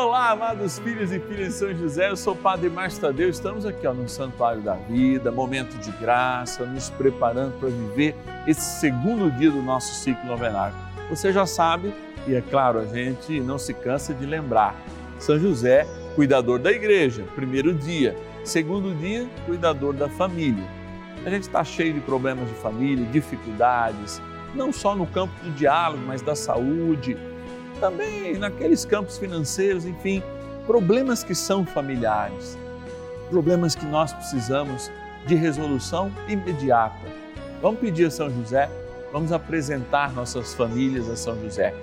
Olá, amados filhos e filhas de São José, eu sou o Padre Márcio Tadeu, estamos aqui ó, no Santuário da Vida, momento de graça, nos preparando para viver esse segundo dia do nosso ciclo novenário. Você já sabe, e é claro, a gente não se cansa de lembrar, São José, cuidador da igreja, primeiro dia, segundo dia, cuidador da família. A gente está cheio de problemas de família, dificuldades, não só no campo do diálogo, mas da saúde, também naqueles campos financeiros, enfim, problemas que são familiares, problemas que nós precisamos de resolução imediata. Vamos pedir a São José, vamos apresentar nossas famílias a São José.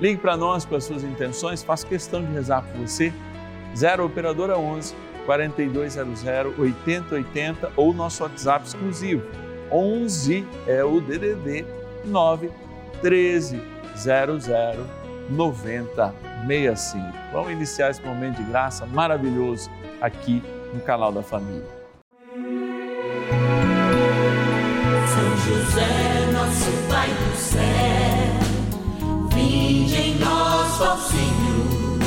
Ligue para nós com as suas intenções, faço questão de rezar por você. 0 Operadora 11 4200 8080 ou nosso WhatsApp exclusivo. 11 é o DDD 9 13 00 9065. Vamos iniciar esse momento de graça maravilhoso aqui no canal da família. São José, nosso Pai do céu, vinde em nós, ó Senhor,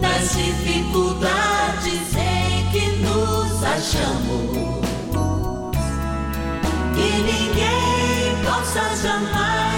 nas dificuldades em que nos achamos. Que ninguém possa jamais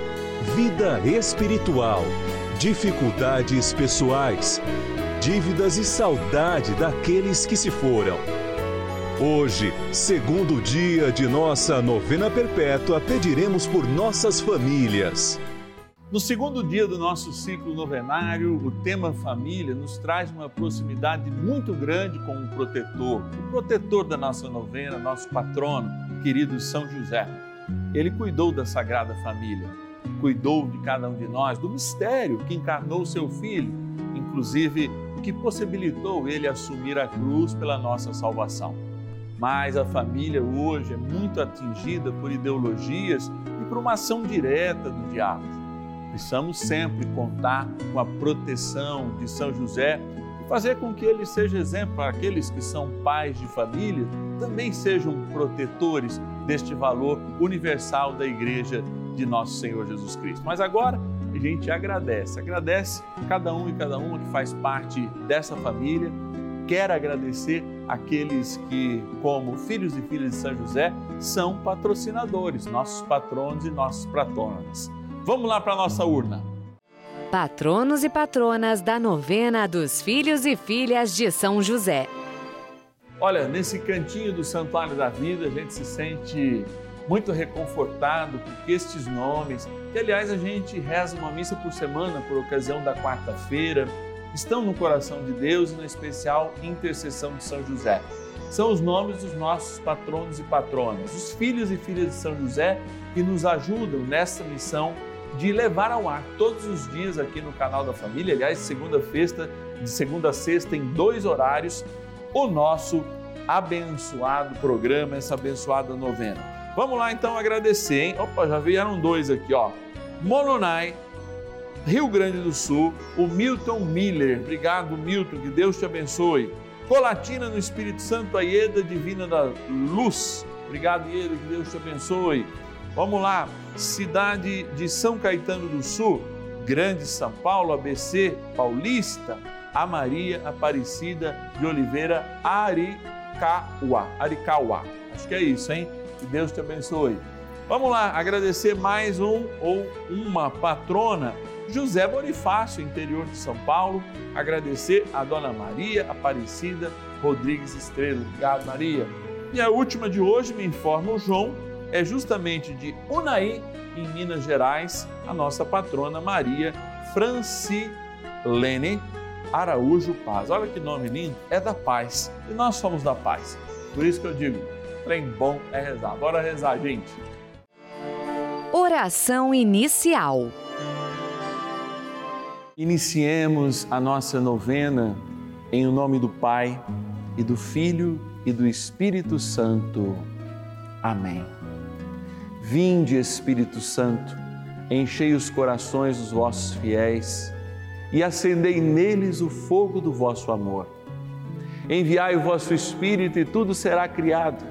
vida espiritual, dificuldades pessoais, dívidas e saudade daqueles que se foram. Hoje, segundo dia de nossa novena perpétua, pediremos por nossas famílias. No segundo dia do nosso ciclo novenário, o tema família nos traz uma proximidade muito grande com o protetor, o protetor da nossa novena, nosso patrono, querido São José. Ele cuidou da Sagrada Família, cuidou de cada um de nós, do mistério que encarnou seu filho, inclusive o que possibilitou ele assumir a cruz pela nossa salvação. Mas a família hoje é muito atingida por ideologias e por uma ação direta do diabo. Precisamos sempre contar com a proteção de São José e fazer com que ele seja exemplo para aqueles que são pais de família, também sejam protetores deste valor universal da igreja de nosso Senhor Jesus Cristo. Mas agora a gente agradece, agradece cada um e cada uma que faz parte dessa família. Quer agradecer aqueles que, como filhos e filhas de São José, são patrocinadores, nossos patronos e nossos patronas. Vamos lá para a nossa urna. Patronos e patronas da novena dos filhos e filhas de São José. Olha, nesse cantinho do Santuário da Vida, a gente se sente muito reconfortado porque estes nomes, que aliás a gente reza uma missa por semana por ocasião da quarta-feira, estão no coração de Deus e na especial intercessão de São José. São os nomes dos nossos patronos e patronas, os filhos e filhas de São José que nos ajudam nessa missão de levar ao ar todos os dias aqui no canal da família, aliás, segunda festa, de segunda a sexta em dois horários, o nosso abençoado programa, essa abençoada novena. Vamos lá então agradecer, hein? Opa, já vieram dois aqui, ó. Mononai, Rio Grande do Sul, o Milton Miller. Obrigado, Milton, que Deus te abençoe. Colatina no Espírito Santo, a Ieda Divina da Luz. Obrigado, Ieda, que Deus te abençoe. Vamos lá, cidade de São Caetano do Sul, Grande São Paulo, ABC, Paulista, a Maria Aparecida de Oliveira Aricauá. Aricauá. Acho que é isso, hein? Que Deus te abençoe. Vamos lá, agradecer mais um ou uma patrona, José Bonifácio, interior de São Paulo. Agradecer a Dona Maria Aparecida Rodrigues Estrela. Obrigado, Maria. E a última de hoje, me informa o João, é justamente de Unai, em Minas Gerais, a nossa patrona Maria Francilene Araújo Paz. Olha que nome lindo, é da paz. E nós somos da paz. Por isso que eu digo, trem bom é rezar. Bora rezar, gente. Oração inicial. Iniciemos a nossa novena em o nome do Pai e do Filho e do Espírito Santo. Amém. Vinde, Espírito Santo, enchei os corações dos vossos fiéis e acendei neles o fogo do vosso amor. Enviai o vosso Espírito e tudo será criado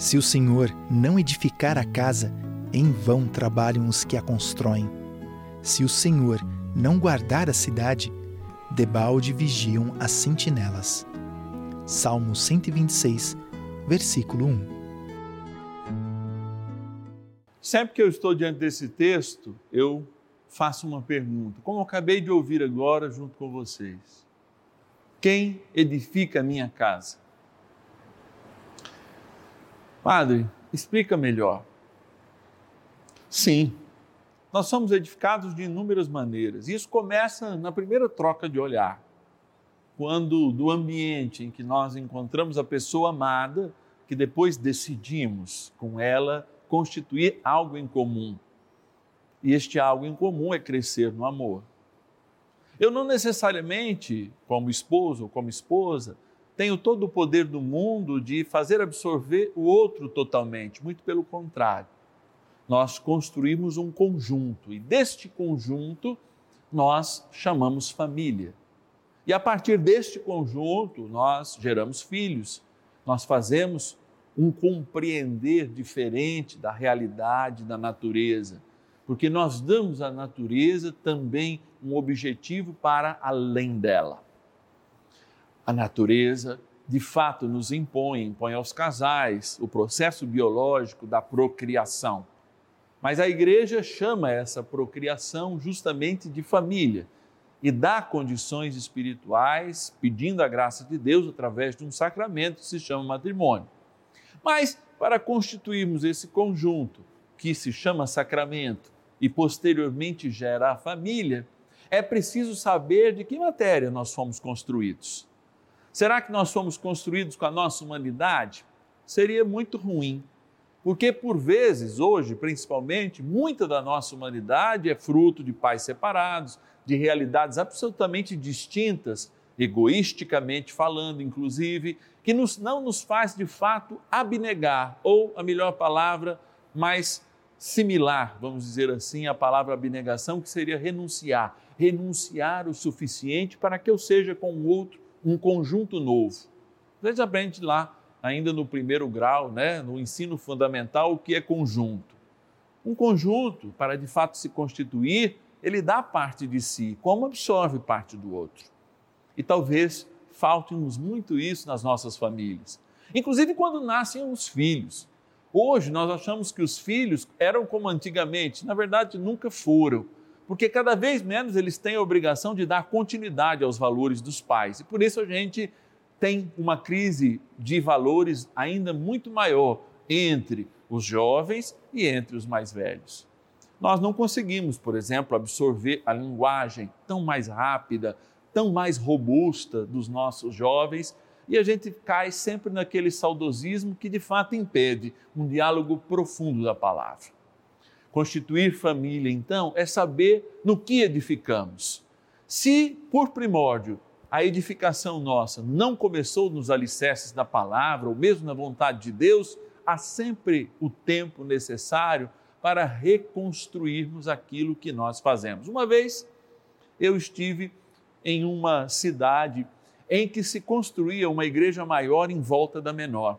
Se o Senhor não edificar a casa, em vão trabalham os que a constroem. Se o Senhor não guardar a cidade, debalde vigiam as sentinelas. Salmo 126, versículo 1. Sempre que eu estou diante desse texto, eu faço uma pergunta, como eu acabei de ouvir agora junto com vocês. Quem edifica a minha casa? Padre, explica melhor. Sim, nós somos edificados de inúmeras maneiras. Isso começa na primeira troca de olhar, quando do ambiente em que nós encontramos a pessoa amada, que depois decidimos com ela constituir algo em comum. E este algo em comum é crescer no amor. Eu não necessariamente, como esposo ou como esposa, tenho todo o poder do mundo de fazer absorver o outro totalmente, muito pelo contrário nós construímos um conjunto e deste conjunto nós chamamos família. E a partir deste conjunto nós geramos filhos, nós fazemos um compreender diferente da realidade da natureza, porque nós damos à natureza também um objetivo para além dela. A natureza, de fato, nos impõe, impõe aos casais o processo biológico da procriação. Mas a igreja chama essa procriação justamente de família e dá condições espirituais, pedindo a graça de Deus através de um sacramento que se chama matrimônio. Mas para constituirmos esse conjunto que se chama sacramento e posteriormente gera a família, é preciso saber de que matéria nós fomos construídos. Será que nós fomos construídos com a nossa humanidade? Seria muito ruim porque, por vezes, hoje, principalmente, muita da nossa humanidade é fruto de pais separados, de realidades absolutamente distintas egoisticamente falando, inclusive, que nos, não nos faz de fato abnegar, ou a melhor palavra, mais similar, vamos dizer assim, à palavra abnegação, que seria renunciar. Renunciar o suficiente para que eu seja com o outro um conjunto novo. A aprende lá, ainda no primeiro grau, né, no ensino fundamental, o que é conjunto. Um conjunto, para de fato se constituir, ele dá parte de si, como absorve parte do outro. E talvez falte-nos muito isso nas nossas famílias. Inclusive quando nascem os filhos. Hoje nós achamos que os filhos eram como antigamente, na verdade nunca foram, porque cada vez menos eles têm a obrigação de dar continuidade aos valores dos pais. E por isso a gente tem uma crise de valores ainda muito maior entre os jovens e entre os mais velhos. Nós não conseguimos, por exemplo, absorver a linguagem tão mais rápida, tão mais robusta dos nossos jovens e a gente cai sempre naquele saudosismo que de fato impede um diálogo profundo da palavra. Constituir família, então, é saber no que edificamos. Se, por primórdio, a edificação nossa não começou nos alicerces da palavra ou mesmo na vontade de Deus, há sempre o tempo necessário para reconstruirmos aquilo que nós fazemos. Uma vez eu estive em uma cidade em que se construía uma igreja maior em volta da menor.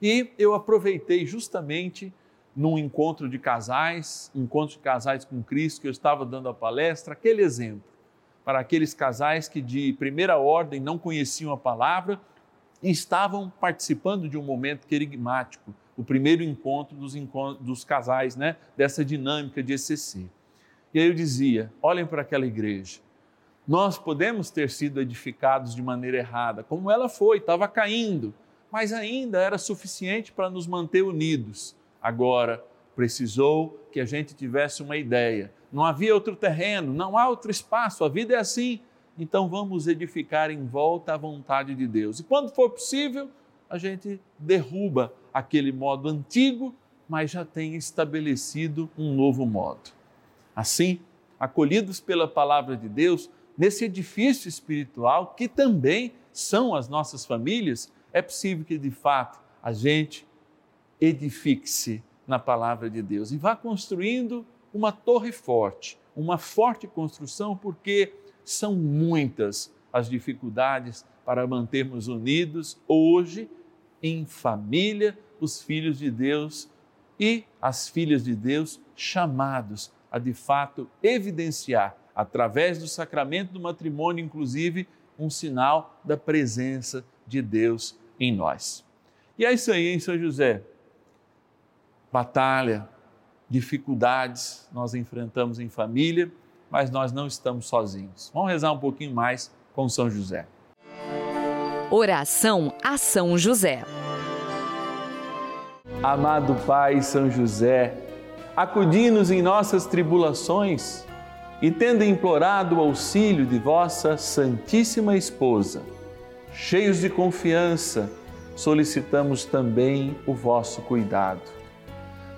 E eu aproveitei justamente num encontro de casais, encontro de casais com Cristo, que eu estava dando a palestra, aquele exemplo para aqueles casais que de primeira ordem não conheciam a palavra e estavam participando de um momento querigmático, o primeiro encontro dos, encontros, dos casais, né, dessa dinâmica de ECC. E aí eu dizia: olhem para aquela igreja, nós podemos ter sido edificados de maneira errada, como ela foi, estava caindo, mas ainda era suficiente para nos manter unidos. Agora, precisou que a gente tivesse uma ideia. Não havia outro terreno, não há outro espaço, a vida é assim. Então vamos edificar em volta à vontade de Deus. E quando for possível, a gente derruba aquele modo antigo, mas já tem estabelecido um novo modo. Assim, acolhidos pela palavra de Deus, nesse edifício espiritual, que também são as nossas famílias, é possível que de fato a gente edifique-se na palavra de Deus e vá construindo uma torre forte, uma forte construção, porque são muitas as dificuldades para mantermos unidos hoje em família os filhos de Deus e as filhas de Deus chamados a de fato evidenciar através do sacramento do matrimônio, inclusive, um sinal da presença de Deus em nós. E é isso aí, em São José. Batalha, dificuldades nós enfrentamos em família, mas nós não estamos sozinhos. Vamos rezar um pouquinho mais com São José. Oração a São José. Amado Pai São José, acudi-nos em nossas tribulações e tendo implorado o auxílio de vossa Santíssima Esposa, cheios de confiança, solicitamos também o vosso cuidado.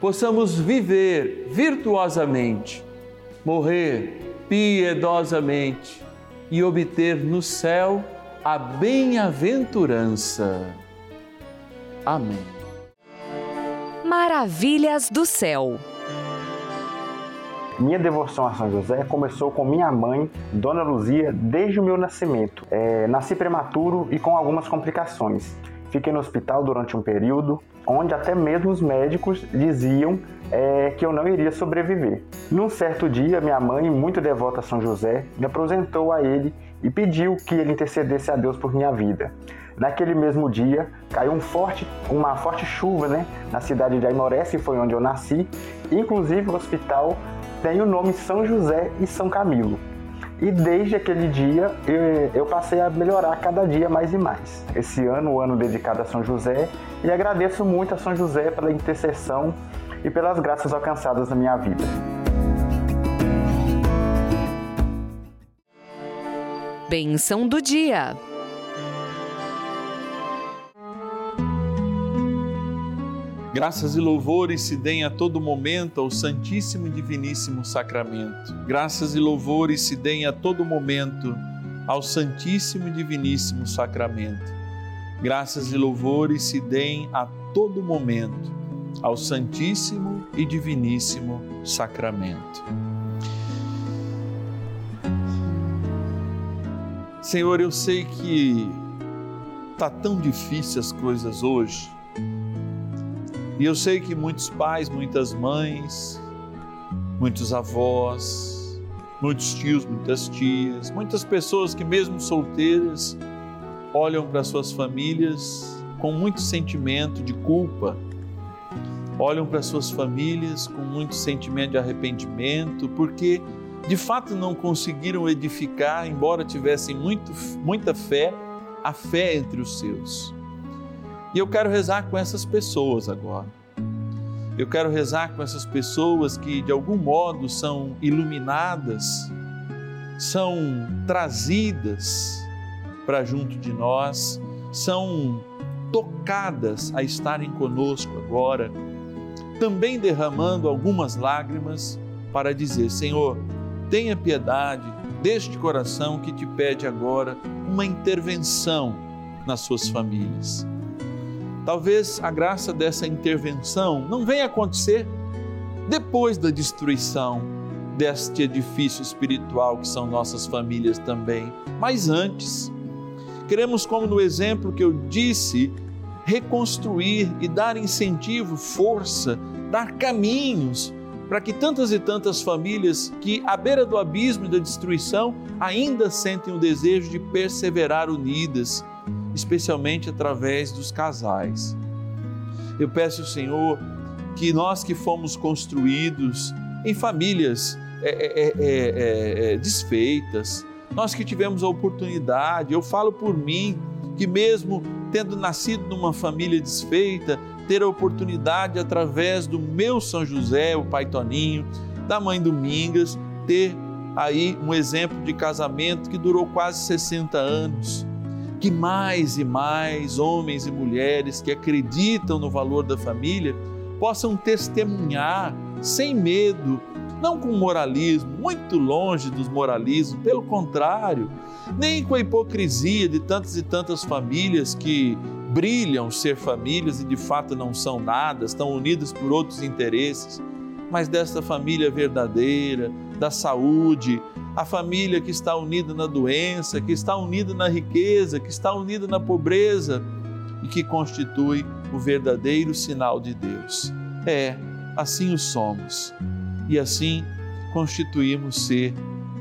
possamos viver virtuosamente, morrer piedosamente e obter no céu a bem-aventurança. Amém. Maravilhas do céu. Minha devoção a São José começou com minha mãe, Dona Luzia, desde o meu nascimento. É, nasci prematuro e com algumas complicações. Fiquei no hospital durante um período onde até mesmo os médicos diziam é, que eu não iria sobreviver. Num certo dia, minha mãe, muito devota a São José, me apresentou a ele e pediu que ele intercedesse a Deus por minha vida. Naquele mesmo dia, caiu um forte, uma forte chuva né, na cidade de Aimoré, que foi onde eu nasci. Inclusive, o hospital tem o nome São José e São Camilo. E desde aquele dia eu passei a melhorar cada dia mais e mais. Esse ano, o ano dedicado a São José, e agradeço muito a São José pela intercessão e pelas graças alcançadas na minha vida. Benção do dia. Graças e louvores se deem a todo momento ao Santíssimo e Diviníssimo Sacramento. Graças e louvores se deem a todo momento ao Santíssimo e Diviníssimo Sacramento. Graças e louvores se deem a todo momento ao Santíssimo e Diviníssimo Sacramento. Senhor, eu sei que tá tão difícil as coisas hoje e eu sei que muitos pais, muitas mães, muitos avós, muitos tios, muitas tias, muitas pessoas que, mesmo solteiras, olham para suas famílias com muito sentimento de culpa, olham para suas famílias com muito sentimento de arrependimento, porque de fato não conseguiram edificar, embora tivessem muito, muita fé, a fé entre os seus. E eu quero rezar com essas pessoas agora. Eu quero rezar com essas pessoas que de algum modo são iluminadas, são trazidas para junto de nós, são tocadas a estarem conosco agora, também derramando algumas lágrimas para dizer: Senhor, tenha piedade deste coração que te pede agora uma intervenção nas suas famílias Talvez a graça dessa intervenção não venha acontecer depois da destruição deste edifício espiritual que são nossas famílias também, mas antes. Queremos, como no exemplo que eu disse, reconstruir e dar incentivo, força, dar caminhos para que tantas e tantas famílias que, à beira do abismo e da destruição, ainda sentem o desejo de perseverar unidas especialmente através dos casais. Eu peço, Senhor, que nós que fomos construídos em famílias é é, é, é, é, desfeitas, nós que tivemos a oportunidade, eu falo por mim, que mesmo tendo nascido numa família desfeita, ter a oportunidade, através do meu São José, o pai Toninho, da mãe Domingas, ter aí um exemplo de casamento que durou quase 60 anos que mais e mais homens e mulheres que acreditam no valor da família possam testemunhar sem medo, não com moralismo, muito longe dos moralismos, pelo contrário, nem com a hipocrisia de tantas e tantas famílias que brilham ser famílias e de fato não são nada, estão unidas por outros interesses, mas desta família verdadeira, da saúde, a família que está unida na doença, que está unida na riqueza, que está unida na pobreza e que constitui o verdadeiro sinal de Deus. É, assim o somos e assim constituímos ser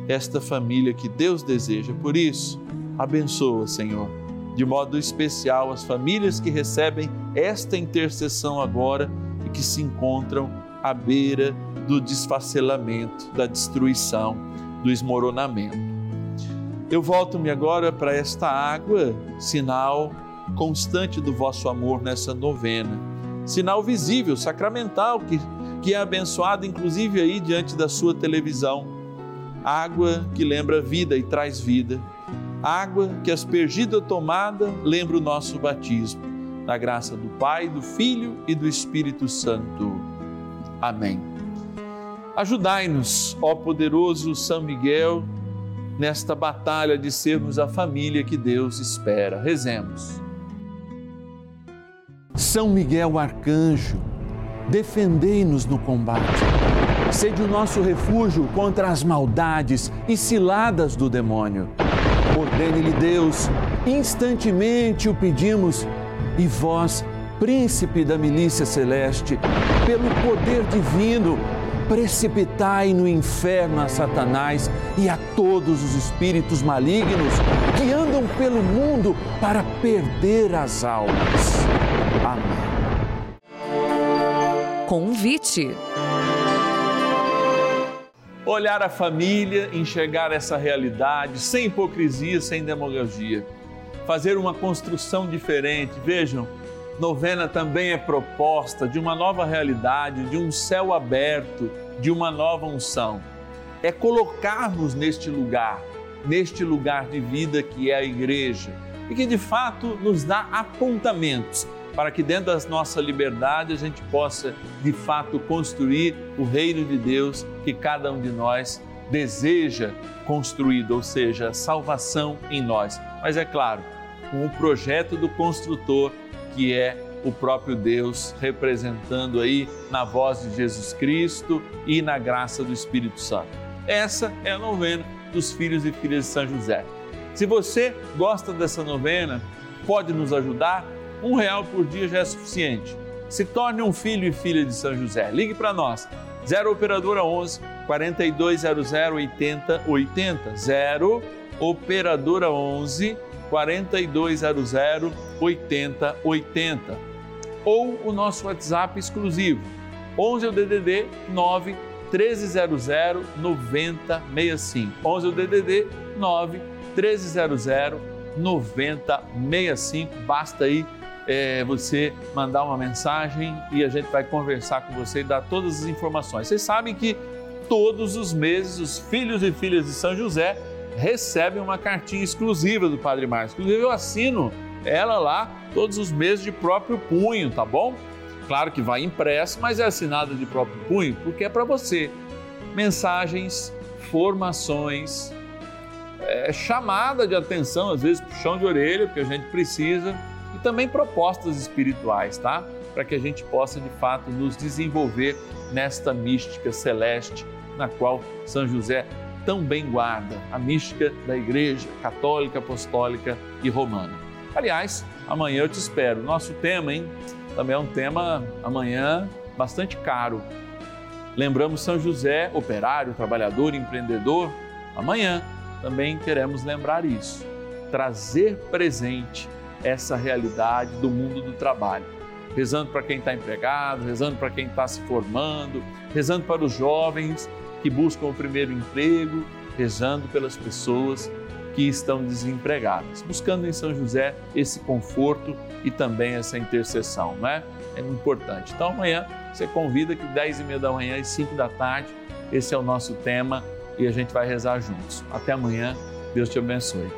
esta família que Deus deseja. Por isso, abençoa, Senhor, de modo especial as famílias que recebem esta intercessão agora e que se encontram à beira do desfacelamento, da destruição do esmoronamento. Eu volto-me agora para esta água, sinal constante do vosso amor nessa novena, sinal visível, sacramental, que, que é abençoado inclusive aí diante da sua televisão. Água que lembra vida e traz vida. Água que aspergida tomada lembra o nosso batismo. na graça do Pai, do Filho e do Espírito Santo. Amém. Ajudai-nos, ó poderoso São Miguel, nesta batalha de sermos a família que Deus espera. Rezemos. São Miguel Arcanjo, defendei-nos no combate. Sede o nosso refúgio contra as maldades e ciladas do demônio. Ordene-lhe Deus, instantemente o pedimos, e vós, príncipe da milícia celeste, pelo poder divino, precipitai no inferno a Satanás e a todos os espíritos malignos que andam pelo mundo para perder as almas. Amém. Convite. Olhar a família, enxergar essa realidade sem hipocrisia, sem demagogia. Fazer uma construção diferente. Vejam, novena também é proposta de uma nova realidade, de um céu aberto, de uma nova unção. É colocarmos neste lugar, neste lugar de vida que é a igreja, e que de fato nos dá apontamentos para que dentro da nossa liberdade a gente possa de fato construir o reino de Deus que cada um de nós deseja construir, ou seja, salvação em nós. Mas é claro, com o projeto do construtor que é o próprio Deus representando aí na voz de Jesus Cristo e na graça do Espírito Santo. Essa é a novena dos filhos e filhas de São José. Se você gosta dessa novena, pode nos ajudar um real por dia já é suficiente. Se torne um filho e filha de São José. Ligue para nós. 0 Operadora 11 4200 8080. 0 Operadora 11 4200 8080. Ou o nosso WhatsApp exclusivo. 11 é o DDD 9 1300 9065. 11 é o DDD 9 1300 9065. Basta aí é, você mandar uma mensagem e a gente vai conversar com você e dar todas as informações. Vocês sabem que todos os meses os filhos e filhas de São José recebem uma cartinha exclusiva do Padre Márcio. Inclusive eu assino ela lá todos os meses de próprio punho, tá bom? Claro que vai impresso, mas é assinada de próprio punho porque é para você. Mensagens, formações, é, chamada de atenção, às vezes puxão de orelha, porque a gente precisa e também propostas espirituais, tá? Para que a gente possa de fato nos desenvolver nesta mística celeste na qual São José tão bem guarda, a mística da Igreja Católica, Apostólica e Romana. Aliás, amanhã eu te espero. Nosso tema, hein? Também é um tema amanhã bastante caro. Lembramos São José, operário, trabalhador, empreendedor. Amanhã também queremos lembrar isso. Trazer presente essa realidade do mundo do trabalho. Rezando para quem está empregado, rezando para quem está se formando, rezando para os jovens que buscam o primeiro emprego, rezando pelas pessoas que estão desempregadas, buscando em São José esse conforto e também essa intercessão, não é? Importante. Então amanhã você convida que 10 e meia da manhã e 5 da tarde, esse é o nosso tema e a gente vai rezar juntos. Até amanhã, Deus te abençoe